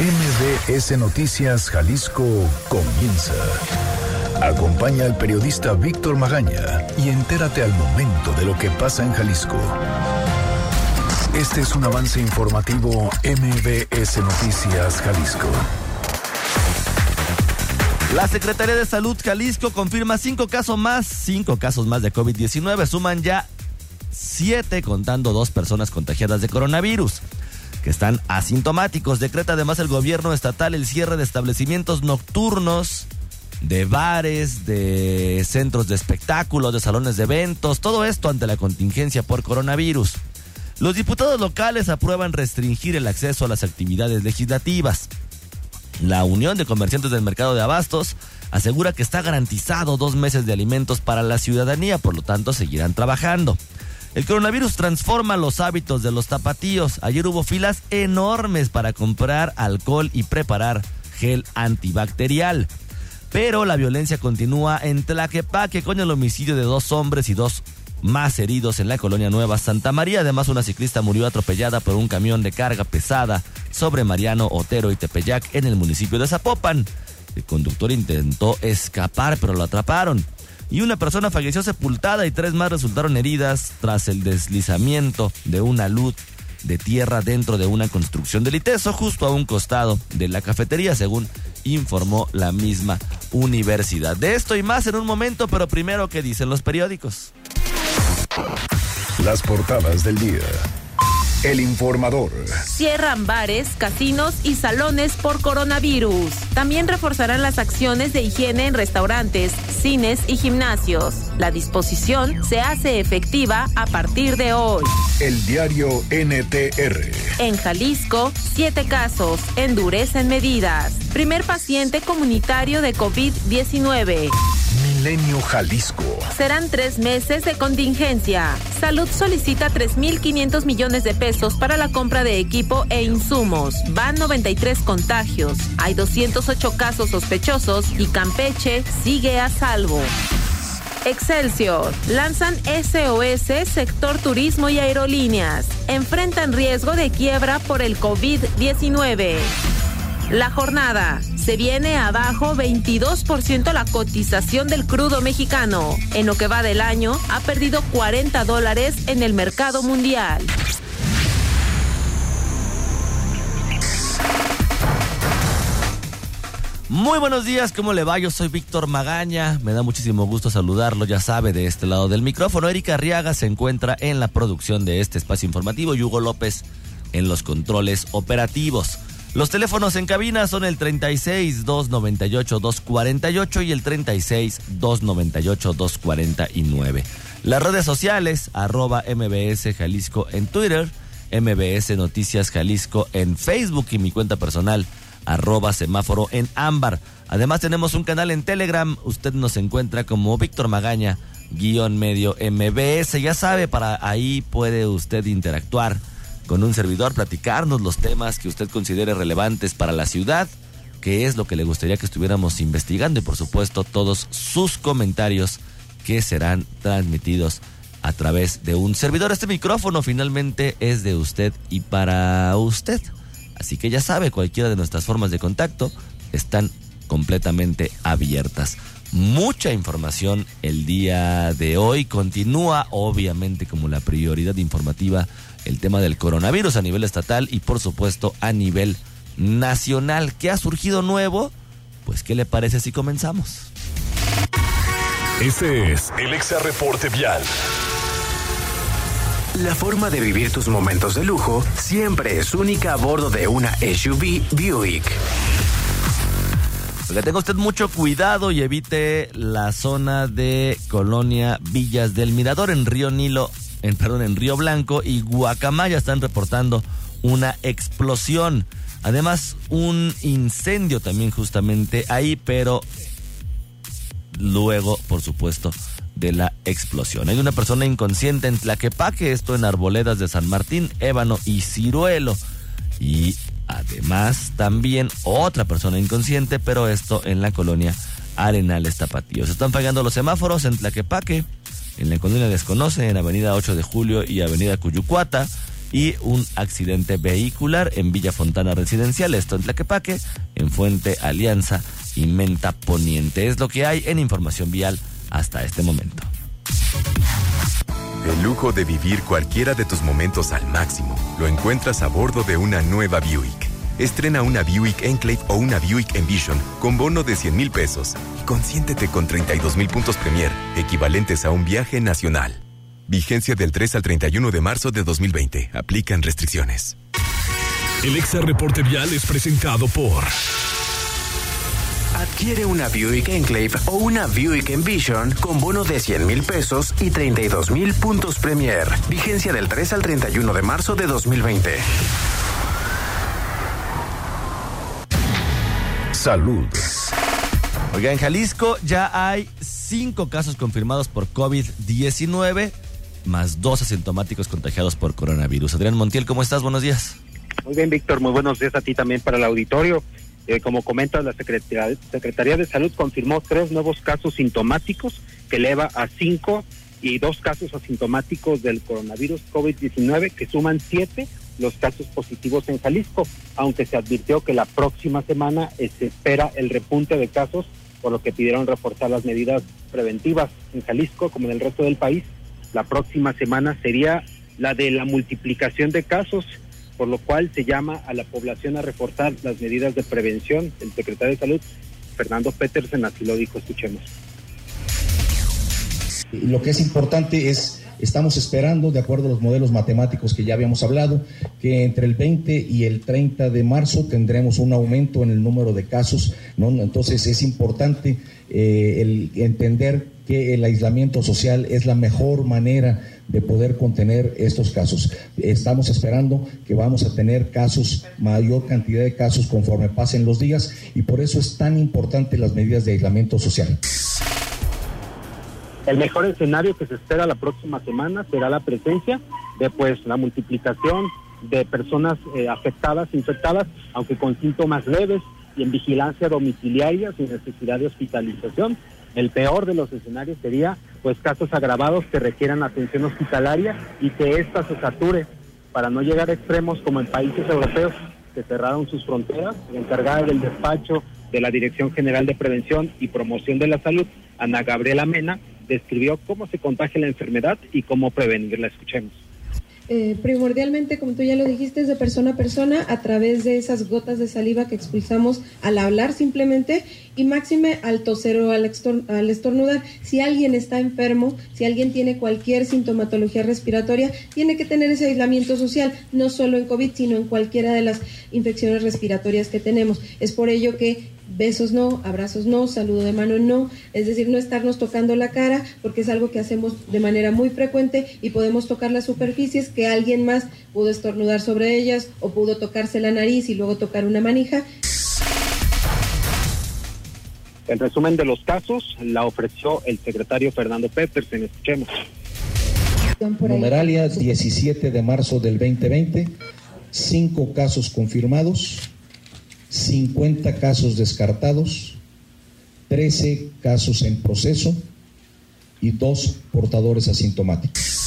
MBS Noticias Jalisco comienza. Acompaña al periodista Víctor Magaña y entérate al momento de lo que pasa en Jalisco. Este es un avance informativo MBS Noticias Jalisco. La Secretaría de Salud Jalisco confirma cinco casos más, cinco casos más de COVID-19. Suman ya siete, contando dos personas contagiadas de coronavirus están asintomáticos. Decreta además el gobierno estatal el cierre de establecimientos nocturnos, de bares, de centros de espectáculos, de salones de eventos, todo esto ante la contingencia por coronavirus. Los diputados locales aprueban restringir el acceso a las actividades legislativas. La Unión de Comerciantes del Mercado de Abastos asegura que está garantizado dos meses de alimentos para la ciudadanía, por lo tanto seguirán trabajando. El coronavirus transforma los hábitos de los tapatíos. Ayer hubo filas enormes para comprar alcohol y preparar gel antibacterial. Pero la violencia continúa en Tlaquepaque con el homicidio de dos hombres y dos más heridos en la colonia Nueva Santa María. Además, una ciclista murió atropellada por un camión de carga pesada sobre Mariano Otero y Tepeyac en el municipio de Zapopan. El conductor intentó escapar, pero lo atraparon y una persona falleció sepultada y tres más resultaron heridas tras el deslizamiento de una luz de tierra dentro de una construcción del ITESO justo a un costado de la cafetería, según informó la misma universidad. De esto y más en un momento, pero primero, ¿qué dicen los periódicos? Las portadas del día. El informador. Cierran bares, casinos y salones por coronavirus. También reforzarán las acciones de higiene en restaurantes, cines y gimnasios. La disposición se hace efectiva a partir de hoy. El diario NTR. En Jalisco, siete casos. Endurecen medidas. Primer paciente comunitario de COVID-19. Milenio Jalisco. Serán tres meses de contingencia. Salud solicita 3.500 millones de pesos para la compra de equipo e insumos. Van 93 contagios. Hay 208 casos sospechosos y Campeche sigue a salvo. Excelsior. Lanzan SOS sector turismo y aerolíneas. Enfrentan riesgo de quiebra por el COVID-19. La jornada. Se viene abajo 22% la cotización del crudo mexicano. En lo que va del año, ha perdido 40 dólares en el mercado mundial. Muy buenos días, ¿cómo le va? Yo soy Víctor Magaña, me da muchísimo gusto saludarlo, ya sabe, de este lado del micrófono. Erika Arriaga se encuentra en la producción de este espacio informativo y Hugo López en los controles operativos. Los teléfonos en cabina son el 36 298 248 y el 36 298 249. Las redes sociales, arroba MBS Jalisco en Twitter, MBS Noticias Jalisco en Facebook y mi cuenta personal, arroba semáforo en ámbar. Además tenemos un canal en Telegram, usted nos encuentra como Víctor Magaña, guion medio MBS. Ya sabe, para ahí puede usted interactuar con un servidor, platicarnos los temas que usted considere relevantes para la ciudad, qué es lo que le gustaría que estuviéramos investigando y por supuesto todos sus comentarios que serán transmitidos a través de un servidor. Este micrófono finalmente es de usted y para usted. Así que ya sabe, cualquiera de nuestras formas de contacto están completamente abiertas. Mucha información el día de hoy. Continúa, obviamente, como la prioridad informativa el tema del coronavirus a nivel estatal y por supuesto a nivel nacional. ¿Qué ha surgido nuevo? Pues ¿qué le parece si comenzamos? Este es el Exa Reporte Vial. La forma de vivir tus momentos de lujo siempre es única a bordo de una SUV Buick. Que tenga usted mucho cuidado y evite la zona de Colonia Villas del Mirador en Río Nilo en, perdón, en Río Blanco y Guacamaya están reportando una explosión. Además, un incendio también justamente ahí, pero luego, por supuesto, de la explosión. Hay una persona inconsciente en Tlaquepaque, esto en Arboledas de San Martín, Ébano y Ciruelo. Y además también otra persona inconsciente, pero esto en la colonia Arenales Tapatíos. Están fallando los semáforos en Tlaquepaque en la colonia Desconoce, en Avenida 8 de Julio y Avenida Cuyucuata, y un accidente vehicular en Villa Fontana Residencial, esto en Tlaquepaque, en Fuente Alianza y Menta Poniente. Es lo que hay en información vial hasta este momento. El lujo de vivir cualquiera de tus momentos al máximo lo encuentras a bordo de una nueva Buick. Estrena una Buick Enclave o una Buick Envision con bono de 100 mil pesos y consiéntete con 32 mil puntos Premier, equivalentes a un viaje nacional. Vigencia del 3 al 31 de marzo de 2020. Aplican restricciones. El Exa Reporte Vial es presentado por... Adquiere una Buick Enclave o una Buick Envision con bono de 100 mil pesos y 32 mil puntos Premier. Vigencia del 3 al 31 de marzo de 2020. Salud. Oiga, en Jalisco ya hay cinco casos confirmados por COVID-19, más dos asintomáticos contagiados por coronavirus. Adrián Montiel, ¿cómo estás? Buenos días. Muy bien, Víctor. Muy buenos días a ti también para el auditorio. Eh, como comenta la Secretaría, Secretaría de Salud confirmó tres nuevos casos sintomáticos que eleva a cinco y dos casos asintomáticos del coronavirus COVID-19 que suman siete los casos positivos en Jalisco, aunque se advirtió que la próxima semana se espera el repunte de casos, por lo que pidieron reforzar las medidas preventivas en Jalisco como en el resto del país. La próxima semana sería la de la multiplicación de casos por lo cual se llama a la población a reforzar las medidas de prevención. El secretario de Salud, Fernando Petersen, así lo dijo, escuchemos. Lo que es importante es, estamos esperando, de acuerdo a los modelos matemáticos que ya habíamos hablado, que entre el 20 y el 30 de marzo tendremos un aumento en el número de casos. Entonces es importante eh, entender que el aislamiento social es la mejor manera de poder contener estos casos. Estamos esperando que vamos a tener casos, mayor cantidad de casos conforme pasen los días y por eso es tan importante las medidas de aislamiento social. El mejor escenario que se espera la próxima semana será la presencia de pues la multiplicación de personas eh, afectadas, infectadas, aunque con síntomas leves y en vigilancia domiciliaria sin necesidad de hospitalización. El peor de los escenarios sería pues casos agravados que requieran atención hospitalaria y que ésta se sature para no llegar a extremos como en países europeos que cerraron sus fronteras. La encargada del despacho de la Dirección General de Prevención y Promoción de la Salud, Ana Gabriela Mena, describió cómo se contagia la enfermedad y cómo prevenirla. Escuchemos. Eh, primordialmente, como tú ya lo dijiste, es de persona a persona a través de esas gotas de saliva que expulsamos al hablar simplemente y máxime al toser o al, al estornudar. Si alguien está enfermo, si alguien tiene cualquier sintomatología respiratoria, tiene que tener ese aislamiento social, no solo en COVID, sino en cualquiera de las infecciones respiratorias que tenemos. Es por ello que besos no, abrazos no, saludo de mano no, es decir, no estarnos tocando la cara porque es algo que hacemos de manera muy frecuente y podemos tocar las superficies que alguien más pudo estornudar sobre ellas o pudo tocarse la nariz y luego tocar una manija. El resumen de los casos la ofreció el secretario Fernando Petersen. Escuchemos. Numeralia 17 de marzo del 2020, cinco casos confirmados, 50 casos descartados, 13 casos en proceso y dos portadores asintomáticos.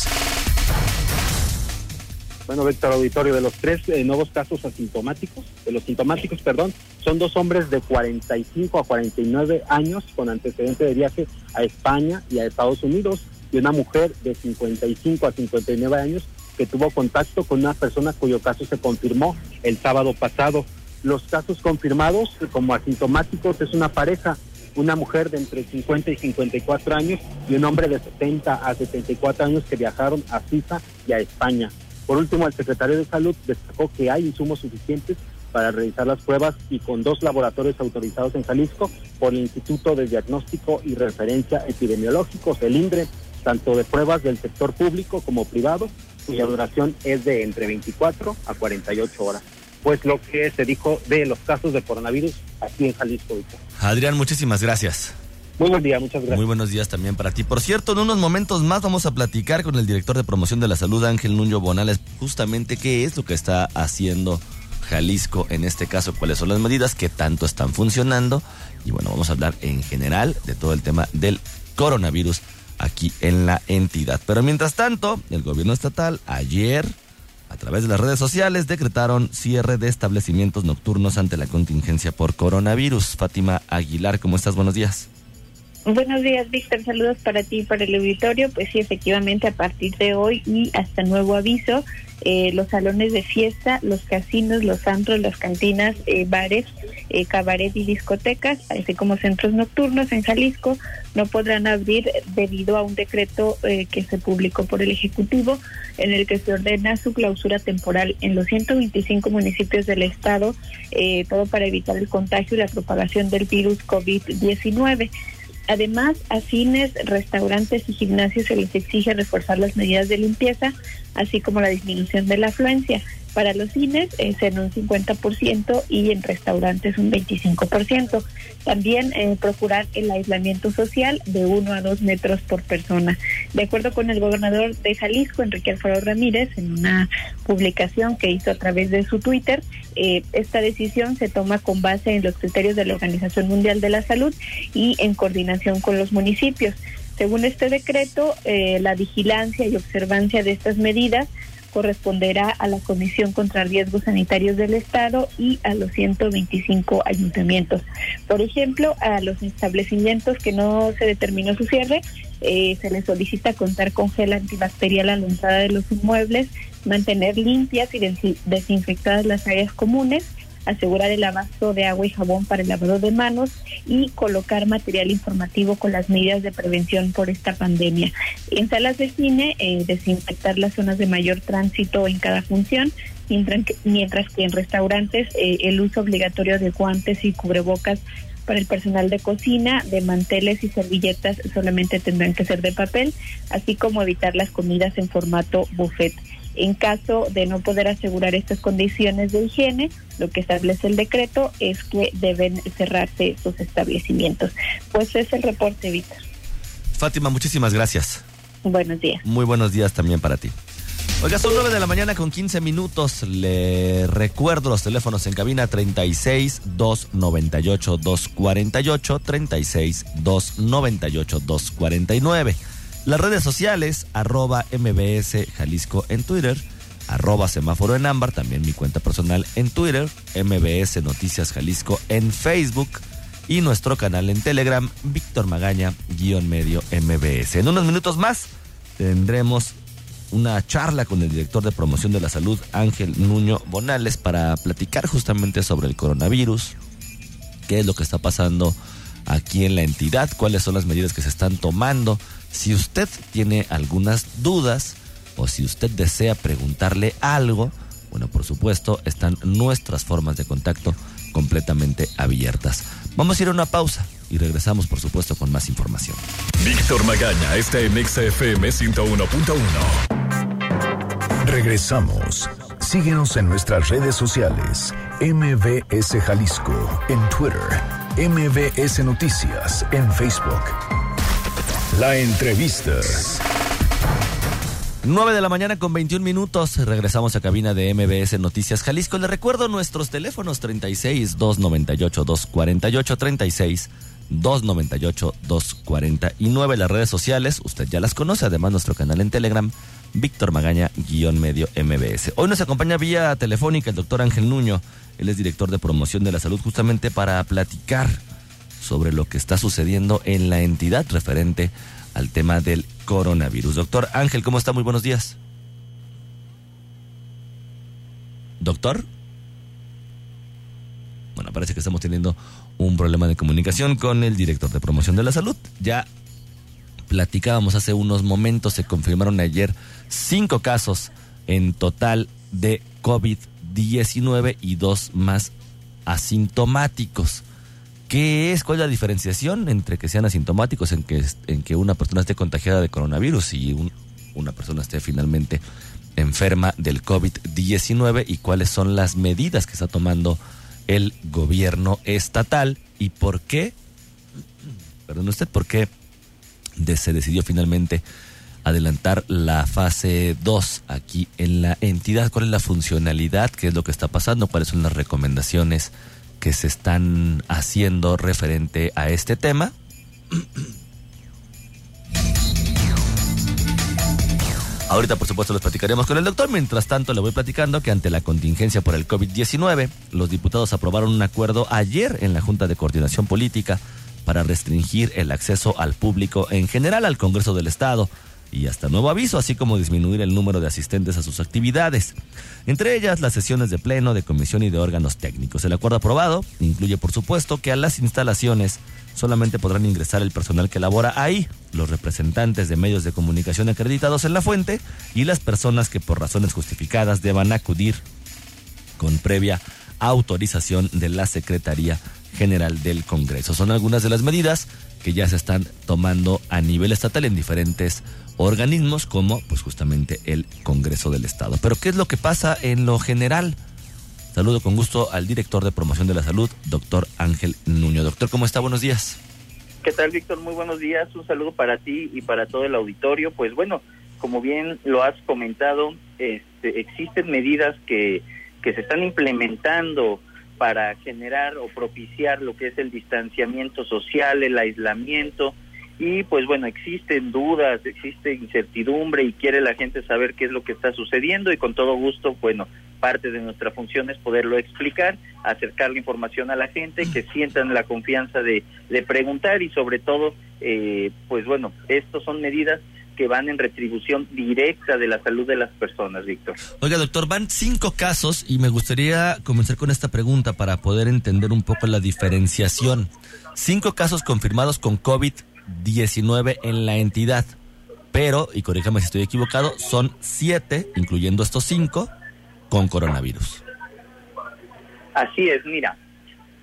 Bueno, Víctor Auditorio, de los tres eh, nuevos casos asintomáticos, de los sintomáticos, perdón, son dos hombres de 45 a 49 años con antecedente de viaje a España y a Estados Unidos y una mujer de 55 a 59 años que tuvo contacto con una persona cuyo caso se confirmó el sábado pasado. Los casos confirmados como asintomáticos es una pareja, una mujer de entre 50 y 54 años y un hombre de 70 a 74 años que viajaron a Suiza y a España. Por último, el secretario de Salud destacó que hay insumos suficientes para realizar las pruebas y con dos laboratorios autorizados en Jalisco por el Instituto de Diagnóstico y Referencia Epidemiológicos, el INDRE, tanto de pruebas del sector público como privado, cuya duración es de entre 24 a 48 horas pues lo que se dijo de los casos de coronavirus aquí en Jalisco. Adrián, muchísimas gracias. Muy buen día, muchas gracias. Muy buenos días también para ti. Por cierto, en unos momentos más vamos a platicar con el director de promoción de la salud, Ángel Nuño Bonales, justamente qué es lo que está haciendo Jalisco en este caso, cuáles son las medidas que tanto están funcionando. Y bueno, vamos a hablar en general de todo el tema del coronavirus aquí en la entidad. Pero mientras tanto, el gobierno estatal ayer a través de las redes sociales decretaron cierre de establecimientos nocturnos ante la contingencia por coronavirus. Fátima Aguilar, ¿cómo estás? Buenos días. Buenos días, Víctor. Saludos para ti y para el auditorio. Pues sí, efectivamente, a partir de hoy y hasta nuevo aviso, eh, los salones de fiesta, los casinos, los antros, las cantinas, eh, bares, eh, cabaret y discotecas, así como centros nocturnos en Jalisco, no podrán abrir debido a un decreto que se publicó por el Ejecutivo en el que se ordena su clausura temporal en los 125 municipios del estado, todo para evitar el contagio y la propagación del virus COVID-19. Además, a cines, restaurantes y gimnasios se les exige reforzar las medidas de limpieza, así como la disminución de la afluencia. Para los cines es en un 50% y en restaurantes un 25%. También eh, procurar el aislamiento social de uno a dos metros por persona. De acuerdo con el gobernador de Jalisco, Enrique Alfaro Ramírez, en una publicación que hizo a través de su Twitter, eh, esta decisión se toma con base en los criterios de la Organización Mundial de la Salud y en coordinación con los municipios. Según este decreto, eh, la vigilancia y observancia de estas medidas corresponderá a la Comisión contra Riesgos Sanitarios del Estado y a los 125 ayuntamientos. Por ejemplo, a los establecimientos que no se determinó su cierre, eh, se les solicita contar con gel antibacterial a la entrada de los inmuebles, mantener limpias y desinfectadas las áreas comunes, asegurar el abasto de agua y jabón para el lavado de manos y colocar material informativo con las medidas de prevención por esta pandemia. En salas de cine, eh, desinfectar las zonas de mayor tránsito en cada función, mientras que, en restaurantes eh, el uso obligatorio de guantes y cubrebocas para el personal de cocina, de manteles y servilletas solamente tendrán que ser de papel, así como evitar las comidas en formato buffet. En caso de no poder asegurar estas condiciones de higiene, lo que establece el decreto es que deben cerrarse sus establecimientos. Pues es el reporte, Víctor. Fátima, muchísimas gracias. Buenos días. Muy buenos días también para ti. Oiga, son 9 de la mañana con 15 minutos. Le recuerdo los teléfonos en cabina 36 298 248 36 298 249. Las redes sociales, arroba MBS Jalisco en Twitter, arroba semáforo en ámbar, también mi cuenta personal en Twitter, MBS Noticias Jalisco en Facebook y nuestro canal en Telegram, Víctor Magaña, guion medio MBS. En unos minutos más tendremos una charla con el director de promoción de la salud, Ángel Nuño Bonales, para platicar justamente sobre el coronavirus, qué es lo que está pasando aquí en la entidad, cuáles son las medidas que se están tomando si usted tiene algunas dudas o si usted desea preguntarle algo, bueno, por supuesto, están nuestras formas de contacto completamente abiertas. Vamos a ir a una pausa y regresamos, por supuesto, con más información. Víctor Magaña está en XFM 101.1. Regresamos. Síguenos en nuestras redes sociales. MBS Jalisco en Twitter. MBS Noticias en Facebook. La entrevista. 9 de la mañana con 21 minutos. Regresamos a cabina de MBS Noticias Jalisco. Le recuerdo nuestros teléfonos 36 298 248 36 298 249. Las redes sociales, usted ya las conoce. Además, nuestro canal en Telegram, Víctor Magaña, guion medio MBS. Hoy nos acompaña vía telefónica el doctor Ángel Nuño. Él es director de promoción de la salud, justamente para platicar sobre lo que está sucediendo en la entidad referente al tema del coronavirus. Doctor Ángel, ¿cómo está? Muy buenos días. Doctor. Bueno, parece que estamos teniendo un problema de comunicación con el director de promoción de la salud. Ya platicábamos hace unos momentos, se confirmaron ayer cinco casos en total de COVID-19 y dos más asintomáticos. ¿Qué es? ¿Cuál es la diferenciación entre que sean asintomáticos, en que, en que una persona esté contagiada de coronavirus y una persona esté finalmente enferma del COVID-19 y cuáles son las medidas que está tomando el gobierno estatal y por qué, perdón usted, por qué se decidió finalmente adelantar la fase 2 aquí en la entidad, cuál es la funcionalidad, qué es lo que está pasando, cuáles son las recomendaciones que se están haciendo referente a este tema. Ahorita, por supuesto, los platicaremos con el doctor. Mientras tanto, le voy platicando que ante la contingencia por el COVID-19, los diputados aprobaron un acuerdo ayer en la Junta de Coordinación Política para restringir el acceso al público en general al Congreso del Estado y hasta nuevo aviso, así como disminuir el número de asistentes a sus actividades. Entre ellas, las sesiones de pleno, de comisión y de órganos técnicos. El acuerdo aprobado incluye, por supuesto, que a las instalaciones solamente podrán ingresar el personal que labora ahí, los representantes de medios de comunicación acreditados en la fuente y las personas que por razones justificadas deban acudir con previa autorización de la Secretaría General del Congreso. Son algunas de las medidas que ya se están tomando a nivel estatal en diferentes organismos como pues justamente el Congreso del Estado. Pero ¿qué es lo que pasa en lo general? Saludo con gusto al director de promoción de la salud, doctor Ángel Nuño. Doctor, ¿cómo está? Buenos días. ¿Qué tal, Víctor? Muy buenos días. Un saludo para ti y para todo el auditorio. Pues bueno, como bien lo has comentado, este, existen medidas que, que se están implementando para generar o propiciar lo que es el distanciamiento social, el aislamiento, y pues bueno, existen dudas, existe incertidumbre y quiere la gente saber qué es lo que está sucediendo y con todo gusto, bueno, parte de nuestra función es poderlo explicar, acercar la información a la gente, que sientan la confianza de, de preguntar y sobre todo, eh, pues bueno, estos son medidas que van en retribución directa de la salud de las personas, Víctor. Oiga, doctor, van cinco casos y me gustaría comenzar con esta pregunta para poder entender un poco la diferenciación. Cinco casos confirmados con COVID 19 en la entidad. Pero, y corríjame si estoy equivocado, son siete, incluyendo estos cinco, con coronavirus. Así es, mira,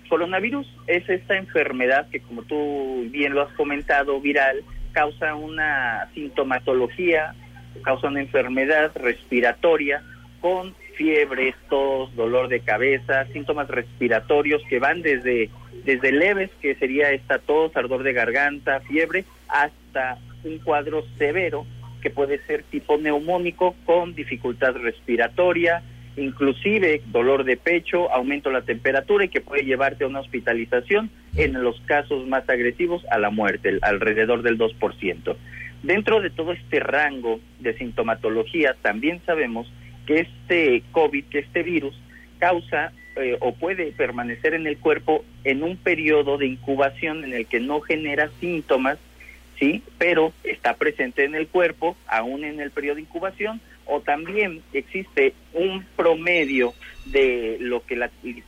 coronavirus es esta enfermedad que, como tú bien lo has comentado, viral, causa una sintomatología, causa una enfermedad respiratoria con fiebre, tos, dolor de cabeza, síntomas respiratorios que van desde, desde leves, que sería esta tos, ardor de garganta, fiebre, hasta un cuadro severo que puede ser tipo neumónico con dificultad respiratoria, inclusive dolor de pecho, aumento de la temperatura y que puede llevarte a una hospitalización en los casos más agresivos a la muerte, alrededor del 2%. Dentro de todo este rango de sintomatología, también sabemos que este COVID, que este virus, causa eh, o puede permanecer en el cuerpo en un periodo de incubación en el que no genera síntomas, ¿sí? Pero está presente en el cuerpo, aún en el periodo de incubación, o también existe un promedio de lo que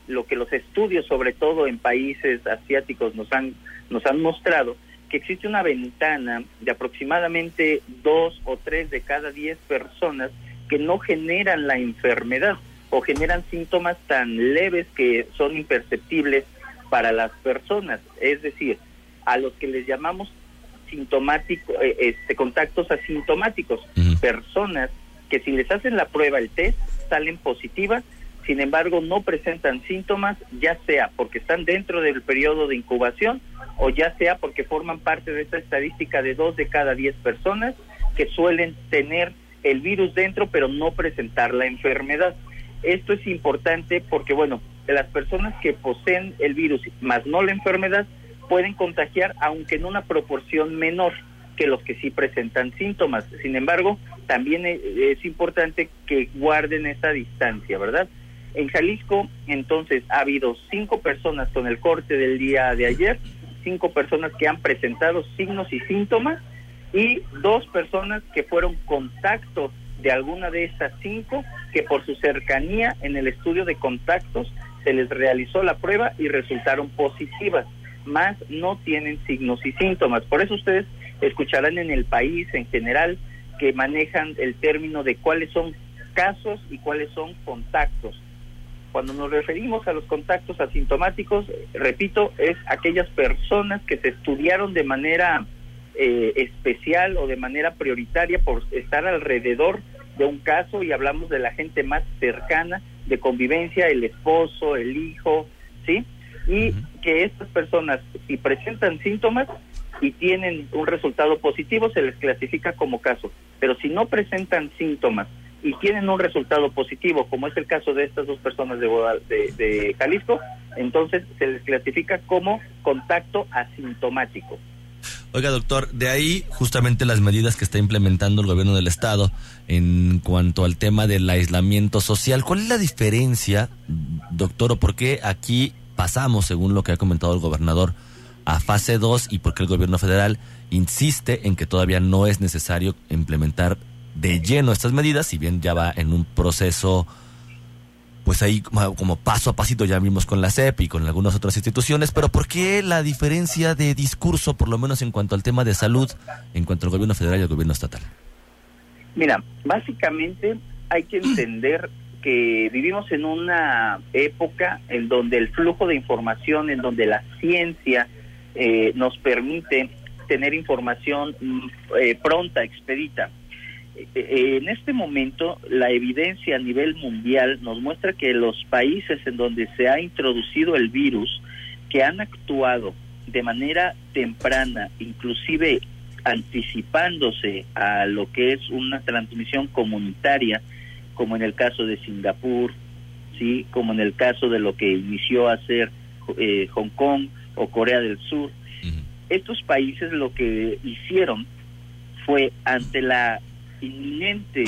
lo que los estudios sobre todo en países asiáticos nos han nos han mostrado que existe una ventana de aproximadamente dos o tres de cada diez personas que no generan la enfermedad o generan síntomas tan leves que son imperceptibles para las personas, es decir, a los que les llamamos sintomáticos, eh, este, contactos asintomáticos, personas que si les hacen la prueba, el test, salen positivas, sin embargo no presentan síntomas, ya sea porque están dentro del periodo de incubación o ya sea porque forman parte de esta estadística de dos de cada diez personas que suelen tener el virus dentro, pero no presentar la enfermedad. Esto es importante porque, bueno, las personas que poseen el virus más no la enfermedad pueden contagiar, aunque en una proporción menor que los que sí presentan síntomas. Sin embargo, también e, es importante que guarden esa distancia, ¿verdad? En Jalisco, entonces, ha habido cinco personas con el corte del día de ayer, cinco personas que han presentado signos y síntomas y dos personas que fueron contactos de alguna de estas cinco que por su cercanía en el estudio de contactos se les realizó la prueba y resultaron positivas, más no tienen signos y síntomas. Por eso ustedes escucharán en el país en general que manejan el término de cuáles son casos y cuáles son contactos. Cuando nos referimos a los contactos asintomáticos, repito, es aquellas personas que se estudiaron de manera eh, especial o de manera prioritaria por estar alrededor de un caso y hablamos de la gente más cercana de convivencia, el esposo, el hijo, ¿sí? Y que estas personas, si presentan síntomas y tienen un resultado positivo, se les clasifica como caso. Pero si no presentan síntomas y tienen un resultado positivo, como es el caso de estas dos personas de, de, de Jalisco, entonces se les clasifica como contacto asintomático. Oiga, doctor, de ahí justamente las medidas que está implementando el gobierno del estado en cuanto al tema del aislamiento social. ¿Cuál es la diferencia, doctor, o por qué aquí pasamos, según lo que ha comentado el gobernador, a fase 2 y por qué el gobierno federal insiste en que todavía no es necesario implementar de lleno estas medidas, si bien ya va en un proceso pues ahí como paso a pasito ya vimos con la CEP y con algunas otras instituciones, pero ¿por qué la diferencia de discurso, por lo menos en cuanto al tema de salud, en cuanto al gobierno federal y al gobierno estatal? Mira, básicamente hay que entender que vivimos en una época en donde el flujo de información, en donde la ciencia eh, nos permite tener información mm, eh, pronta, expedita. Eh, en este momento la evidencia a nivel mundial nos muestra que los países en donde se ha introducido el virus, que han actuado de manera temprana, inclusive anticipándose a lo que es una transmisión comunitaria, como en el caso de Singapur, sí, como en el caso de lo que inició a hacer eh, Hong Kong o Corea del Sur. Estos países lo que hicieron fue ante la inminente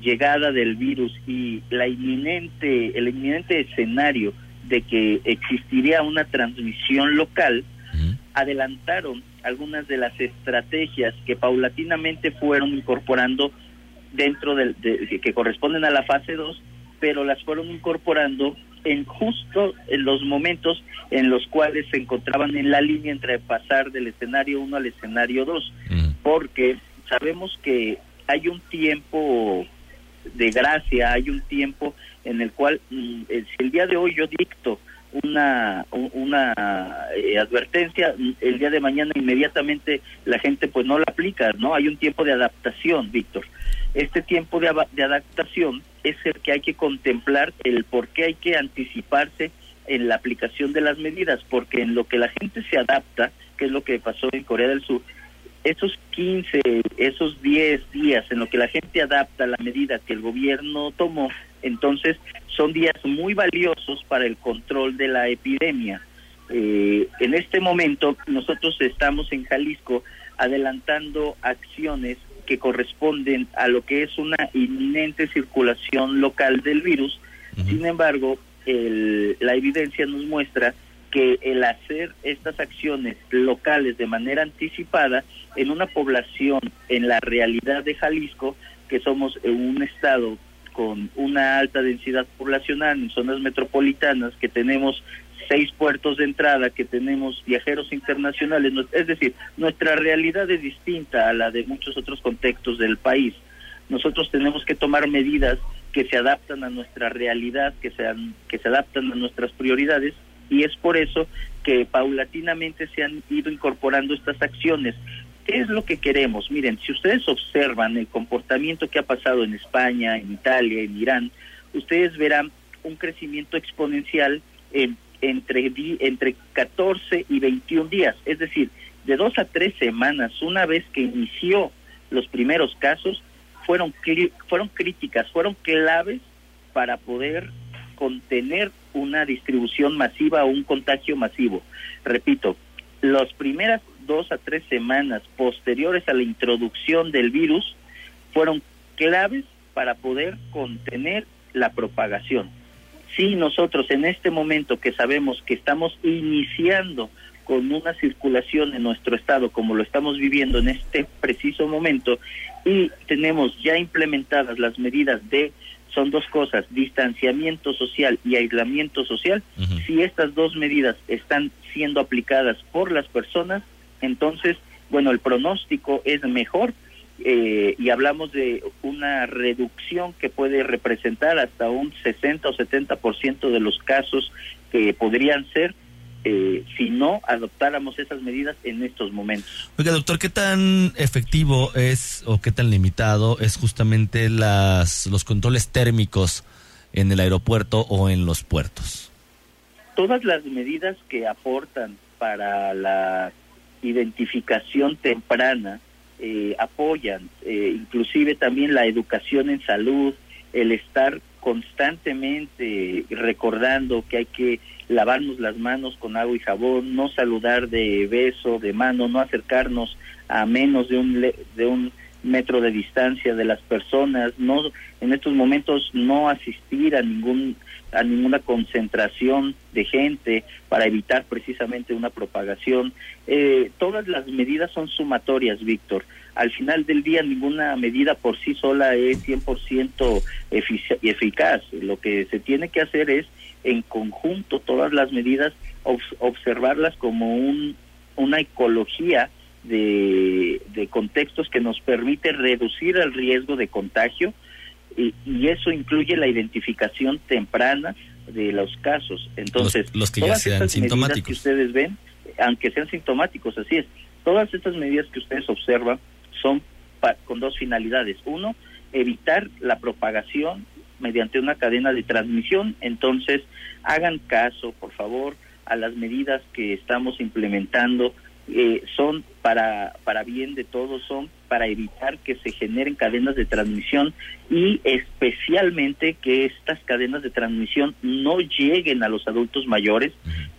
llegada del virus y la inminente, el inminente escenario de que existiría una transmisión local, adelantaron algunas de las estrategias que paulatinamente fueron incorporando dentro del de, que corresponden a la fase 2, pero las fueron incorporando en justo en los momentos en los cuales se encontraban en la línea entre pasar del escenario 1 al escenario 2, porque sabemos que hay un tiempo de gracia, hay un tiempo en el cual, mm, eh, si el día de hoy yo dicto una, una eh, advertencia, mm, el día de mañana inmediatamente la gente pues no la aplica, ¿no? Hay un tiempo de adaptación, Víctor. Este tiempo de, de adaptación es el que hay que contemplar, el por qué hay que anticiparse en la aplicación de las medidas, porque en lo que la gente se adapta, que es lo que pasó en Corea del Sur, esos 15, esos 10 días en lo que la gente adapta la medida que el gobierno tomó, entonces son días muy valiosos para el control de la epidemia. Eh, en este momento nosotros estamos en Jalisco adelantando acciones que corresponden a lo que es una inminente circulación local del virus. Sin embargo, el, la evidencia nos muestra que el hacer estas acciones locales de manera anticipada en una población, en la realidad de Jalisco, que somos un estado con una alta densidad poblacional en zonas metropolitanas, que tenemos seis puertos de entrada, que tenemos viajeros internacionales, es decir, nuestra realidad es distinta a la de muchos otros contextos del país. Nosotros tenemos que tomar medidas que se adaptan a nuestra realidad, que, sean, que se adaptan a nuestras prioridades y es por eso que paulatinamente se han ido incorporando estas acciones. ¿Qué es lo que queremos? Miren, si ustedes observan el comportamiento que ha pasado en España, en Italia, en Irán, ustedes verán un crecimiento exponencial en, entre, entre 14 y 21 días, es decir, de dos a tres semanas, una vez que inició los primeros casos, fueron, fueron críticas, fueron claves para poder contener una distribución masiva o un contagio masivo. Repito, las primeras dos a tres semanas posteriores a la introducción del virus fueron claves para poder contener la propagación. Si nosotros en este momento que sabemos que estamos iniciando con una circulación en nuestro estado como lo estamos viviendo en este preciso momento y tenemos ya implementadas las medidas de son dos cosas, distanciamiento social y aislamiento social. Si estas dos medidas están siendo aplicadas por las personas, entonces, bueno, el pronóstico es mejor eh, y hablamos de una reducción que puede representar hasta un 60 o 70% de los casos que podrían ser eh, si no adoptáramos esas medidas en estos momentos. Oiga, doctor, ¿qué tan efectivo es o qué tan limitado es justamente las, los controles térmicos en el aeropuerto o en los puertos? Todas las medidas que aportan para la identificación temprana eh, apoyan, eh, inclusive también la educación en salud, el estar constantemente recordando que hay que lavarnos las manos con agua y jabón, no saludar de beso, de mano, no acercarnos a menos de un de un metro de distancia de las personas, no en estos momentos no asistir a ningún a ninguna concentración de gente para evitar precisamente una propagación. Eh, todas las medidas son sumatorias, Víctor. Al final del día ninguna medida por sí sola es 100% eficaz. Lo que se tiene que hacer es en conjunto todas las medidas observarlas como un, una ecología de, contextos que nos permite reducir el riesgo de contagio y, eso incluye la identificación temprana de los casos. Entonces, los, que ya sean sintomáticos. que ustedes ven, aunque sean sintomáticos, así es. Todas estas medidas que ustedes observan son con dos finalidades. Uno, evitar la propagación mediante una cadena de transmisión. Entonces, hagan caso, por favor, a las medidas que estamos implementando eh, son para, para bien de todos, son para evitar que se generen cadenas de transmisión y especialmente que estas cadenas de transmisión no lleguen a los adultos mayores.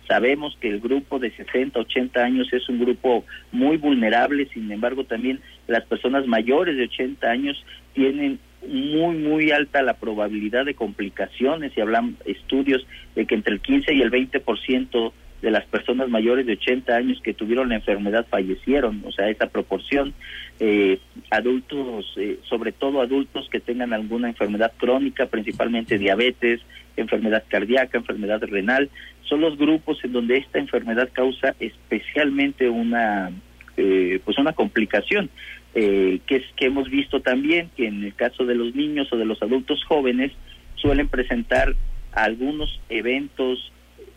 Sabemos que el grupo de 60, 80 años es un grupo muy vulnerable, sin embargo también las personas mayores de 80 años tienen muy, muy alta la probabilidad de complicaciones y hablan estudios de que entre el 15 y el 20% de las personas mayores de 80 años que tuvieron la enfermedad fallecieron, o sea, esa proporción. Eh, adultos, eh, sobre todo adultos que tengan alguna enfermedad crónica, principalmente diabetes, enfermedad cardíaca, enfermedad renal, son los grupos en donde esta enfermedad causa especialmente una, eh, pues una complicación. Que es que hemos visto también que en el caso de los niños o de los adultos jóvenes suelen presentar algunos eventos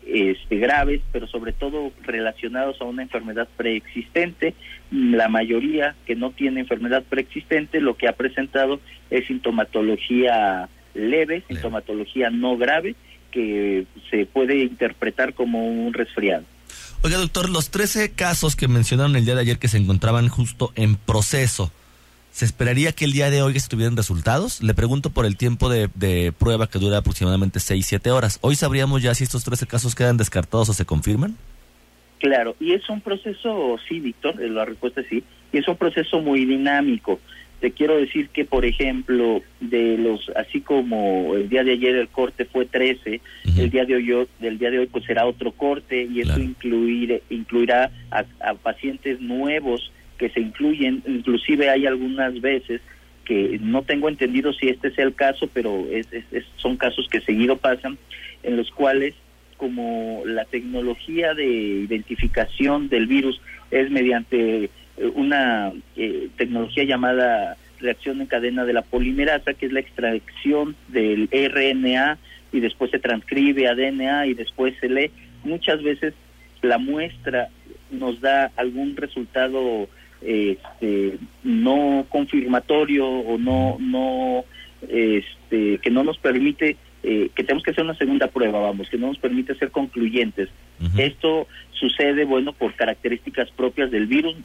este, graves, pero sobre todo relacionados a una enfermedad preexistente. La mayoría que no tiene enfermedad preexistente lo que ha presentado es sintomatología leve, sintomatología no grave, que se puede interpretar como un resfriado. Oiga, doctor, los 13 casos que mencionaron el día de ayer que se encontraban justo en proceso, ¿Se esperaría que el día de hoy estuvieran resultados? Le pregunto por el tiempo de, prueba que dura aproximadamente 6-7 horas. ¿Hoy sabríamos ya si estos 13 casos quedan descartados o se confirman? Claro, y es un proceso, sí, Víctor, eh, la respuesta es sí, y es un proceso muy dinámico. Te quiero decir que, por ejemplo, de los, así como el día de ayer el corte fue 13, el día de hoy, del día de hoy pues será otro corte y eso incluir, incluirá a pacientes nuevos que se incluyen, inclusive hay algunas veces que no tengo entendido si este sea el caso, pero es, son casos que seguido pasan, en los cuales como la tecnología de identificación del virus es mediante una eh, tecnología llamada reacción en cadena de la polimerasa, que es la extracción del RNA y después se transcribe a DNA y después se lee. Muchas veces la muestra nos da algún resultado este, no confirmatorio o no no este, que no nos permite eh, que tenemos que hacer una segunda prueba vamos que no nos permite ser concluyentes. Esto sucede bueno por características propias del virus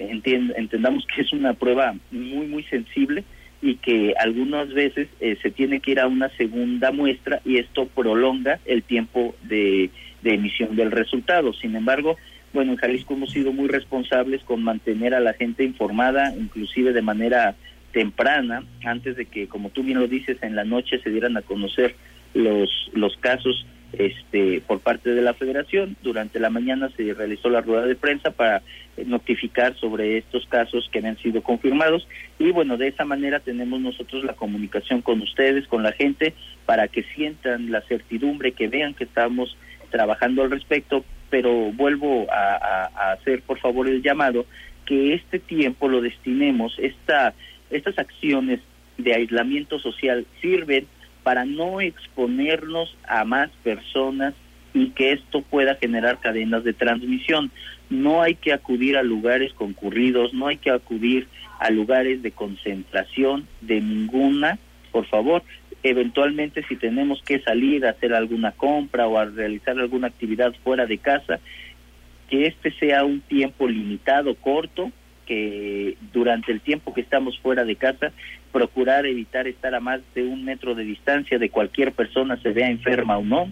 entendamos que es una prueba muy muy sensible y que algunas veces eh, se tiene que ir a una segunda muestra y esto prolonga el tiempo de, de emisión del resultado. Sin embargo bueno, en Jalisco hemos sido muy responsables con mantener a la gente informada, inclusive de manera temprana, antes de que, como tú bien lo dices, en la noche se dieran a conocer los, los casos este, por parte de la federación. Durante la mañana se realizó la rueda de prensa para notificar sobre estos casos que han sido confirmados. Y bueno, de esa manera tenemos nosotros la comunicación con ustedes, con la gente, para que sientan la certidumbre, que vean que estamos trabajando al respecto, pero vuelvo a, hacer por favor el llamado que este tiempo lo destinemos, esta, estas acciones de aislamiento social sirven para no exponernos a más personas y que esto pueda generar cadenas de transmisión. No hay que acudir a lugares concurridos, no hay que acudir a lugares de concentración de ninguna, por favor, eventualmente si tenemos que salir a hacer alguna compra o a realizar alguna actividad fuera de casa, que este sea un tiempo limitado, corto, que durante el tiempo que estamos fuera de casa, procurar evitar estar a más de un metro de distancia de cualquier persona, se vea enferma o no.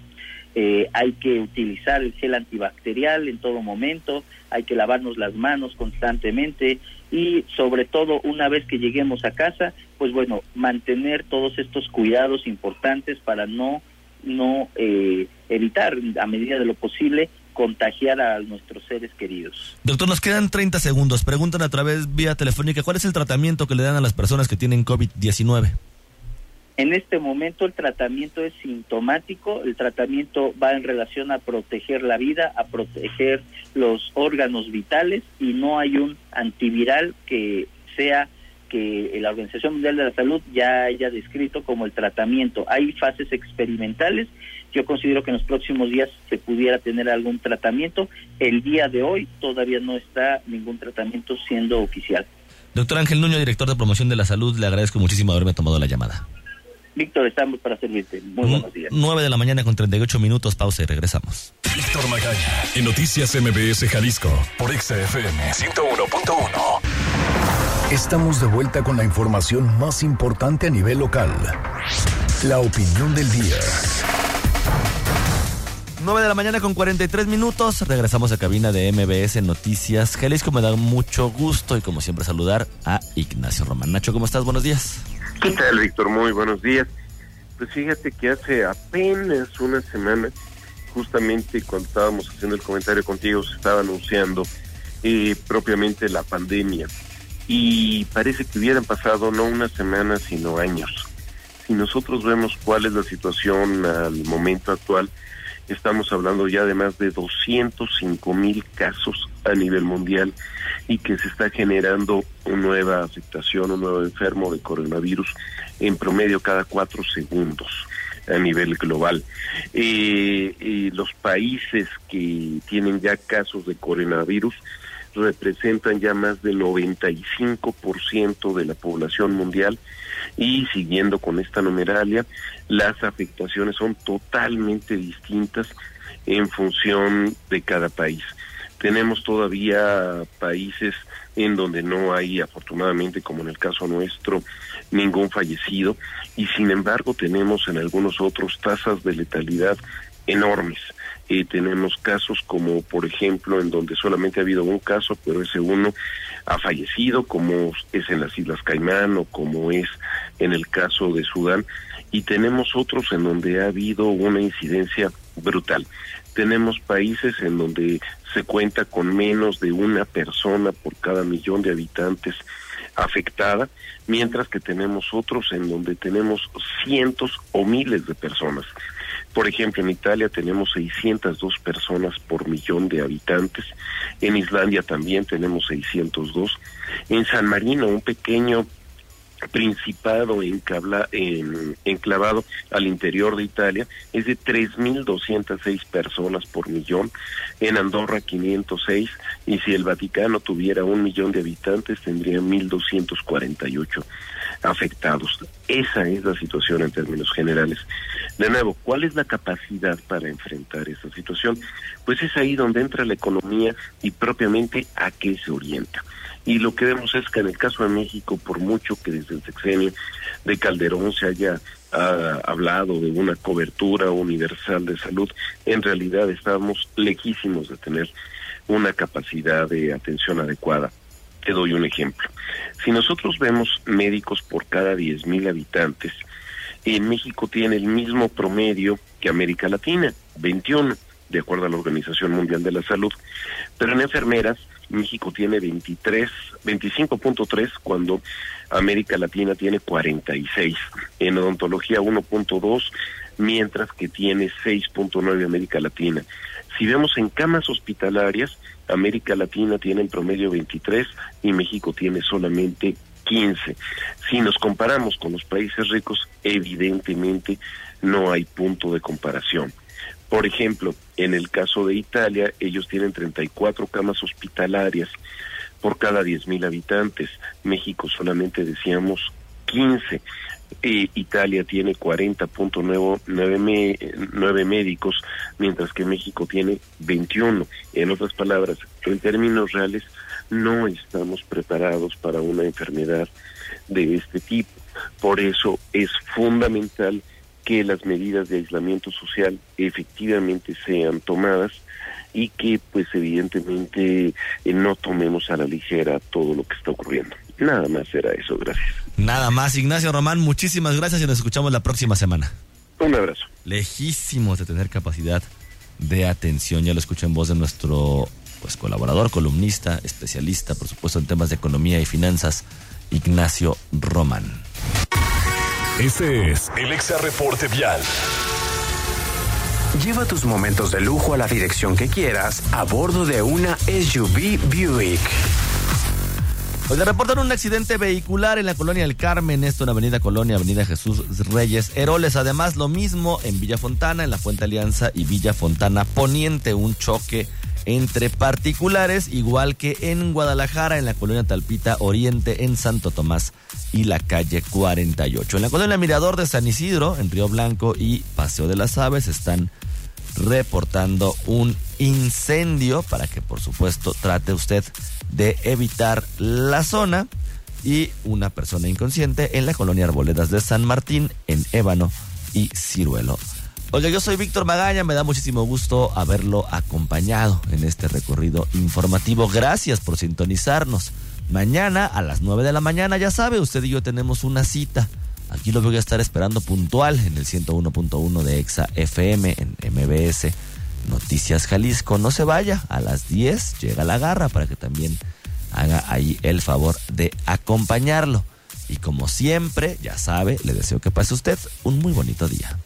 Eh, hay que utilizar el gel antibacterial en todo momento, hay que lavarnos las manos constantemente y sobre todo una vez que lleguemos a casa, pues bueno, mantener todos estos cuidados importantes para no no eh, evitar a medida de lo posible contagiar a nuestros seres queridos. Doctor, nos quedan 30 segundos. Preguntan a través vía telefónica, ¿cuál es el tratamiento que le dan a las personas que tienen COVID-19? En este momento el tratamiento es sintomático, el tratamiento va en relación a proteger la vida, a proteger los órganos vitales y no hay un antiviral que sea que la Organización Mundial de la Salud ya haya descrito como el tratamiento. Hay fases experimentales yo considero que en los próximos días se pudiera tener algún tratamiento. El día de hoy todavía no está ningún tratamiento siendo oficial. Doctor Ángel Nuño, director de promoción de la salud, le agradezco muchísimo haberme tomado la llamada. Víctor, estamos para servirte. Muy buenos días. 9 de la mañana con 38 minutos, pausa y regresamos. Víctor Magaña, en Noticias MBS Jalisco, por XFM 101.1. Estamos de vuelta con la información más importante a nivel local. La opinión del día. 9 de la mañana con 43 minutos. Regresamos a cabina de MBS Noticias. Jalisco me da mucho gusto y como siempre saludar a Ignacio Román. Nacho, ¿cómo estás? Buenos días. ¿Qué tal, Víctor? Muy buenos días. Pues fíjate que hace apenas una semana, justamente cuando estábamos haciendo el comentario contigo, se estaba anunciando eh, propiamente la pandemia. Y parece que hubieran pasado no una semana, sino años. Si nosotros vemos cuál es la situación al momento actual, Estamos hablando ya de más de 205 mil casos a nivel mundial y que se está generando una nueva afectación, un nuevo enfermo de coronavirus en promedio cada cuatro segundos a nivel global. Eh, los países que tienen ya casos de coronavirus representan ya más del 95% de la población mundial y siguiendo con esta numeralia, las afectaciones son totalmente distintas en función de cada país. Tenemos todavía países en donde no hay, afortunadamente, como en el caso nuestro, ningún fallecido y sin embargo tenemos en algunos otros tasas de letalidad enormes. Eh, tenemos casos como, por ejemplo, en donde solamente ha habido un caso, pero ese uno ha fallecido, como es en las Islas Caimán o como es en el caso de Sudán, y tenemos otros en donde ha habido una incidencia brutal. Tenemos países en donde se cuenta con menos de una persona por cada millón de habitantes afectada, mientras que tenemos otros en donde tenemos cientos o miles de personas. Por ejemplo, en Italia tenemos 602 personas por millón de habitantes, en Islandia también tenemos 602, en San Marino, un pequeño principado en, enclavado al interior de Italia es de 3.206 personas por millón, en Andorra 506 y si el Vaticano tuviera un millón de habitantes tendría 1.248 afectados. Esa es la situación en términos generales. De nuevo, ¿cuál es la capacidad para enfrentar esa situación? Pues es ahí donde entra la economía y propiamente a qué se orienta. Y lo que vemos es que en el caso de México, por mucho que desde el sexenio de Calderón se haya ah, hablado de una cobertura universal de salud, en realidad estamos lejísimos de tener una capacidad de atención adecuada. Te doy un ejemplo. Si nosotros vemos médicos por cada 10.000 habitantes, en México tiene el mismo promedio que América Latina, 21, de acuerdo a la Organización Mundial de la Salud. Pero en enfermeras México tiene 23, 25.3 cuando América Latina tiene 46. En odontología 1.2, mientras que tiene 6.9 América Latina. Si vemos en camas hospitalarias, América Latina tiene en promedio 23 y México tiene solamente 15. Si nos comparamos con los países ricos, evidentemente no hay punto de comparación. Por ejemplo, en el caso de Italia, ellos tienen 34 camas hospitalarias por cada 10.000 habitantes. México solamente decíamos 15. Eh, Italia tiene 40.9 médicos, mientras que México tiene 21. En otras palabras, en términos reales, no estamos preparados para una enfermedad de este tipo. Por eso es fundamental que las medidas de aislamiento social efectivamente sean tomadas y que pues evidentemente eh, no tomemos a la ligera todo lo que está ocurriendo. Nada más era eso, gracias. Nada más, Ignacio Román, muchísimas gracias y nos escuchamos la próxima semana. Un abrazo. Lejísimos de tener capacidad de atención, ya lo escuché en voz de nuestro pues colaborador, columnista, especialista, por supuesto, en temas de economía y finanzas, Ignacio Román. Este es el Exa Reporte Vial. Lleva tus momentos de lujo a la dirección que quieras a bordo de una SUV Buick. Pues le reportan un accidente vehicular en la colonia El Carmen, esto en Avenida Colonia, Avenida Jesús Reyes Heroles. Además, lo mismo en Villa Fontana, en la Fuente Alianza y Villa Fontana Poniente, un choque entre particulares, igual que en Guadalajara, en la colonia Talpita Oriente, en Santo Tomás y la calle 48. En la colonia Mirador de San Isidro, en Río Blanco y Paseo de las Aves, están reportando un incendio para que por supuesto trate usted de evitar la zona y una persona inconsciente en la colonia Arboledas de San Martín en Ébano y Ciruelo. Oiga, yo soy Víctor Magaña, me da muchísimo gusto haberlo acompañado en este recorrido informativo. Gracias por sintonizarnos. Mañana a las 9 de la mañana, ya sabe, usted y yo tenemos una cita Aquí lo voy a estar esperando puntual en el 101.1 de Exa FM en MBS Noticias Jalisco. No se vaya, a las 10 llega la garra para que también haga ahí el favor de acompañarlo. Y como siempre, ya sabe, le deseo que pase usted un muy bonito día.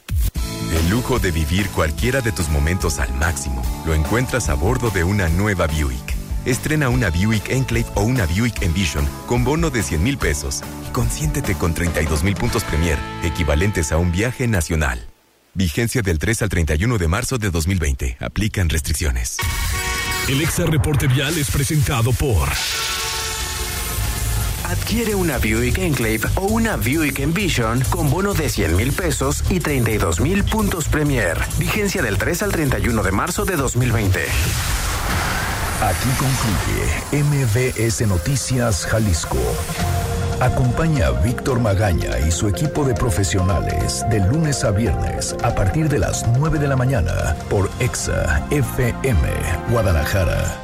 El lujo de vivir cualquiera de tus momentos al máximo lo encuentras a bordo de una nueva Buick. Estrena una Buick Enclave o una Buick Envision con bono de 100 mil pesos. Consiéntete con 32 mil puntos Premier, equivalentes a un viaje nacional. Vigencia del 3 al 31 de marzo de 2020. Aplican restricciones. El Exa Reporte Vial es presentado por... Adquiere una Buick Enclave o una Buick Envision con bono de 100 mil pesos y 32 mil puntos Premier. Vigencia del 3 al 31 de marzo de 2020. Aquí concluye MBS Noticias Jalisco. Acompaña a Víctor Magaña y su equipo de profesionales de lunes a viernes a partir de las 9 de la mañana por EXA FM Guadalajara.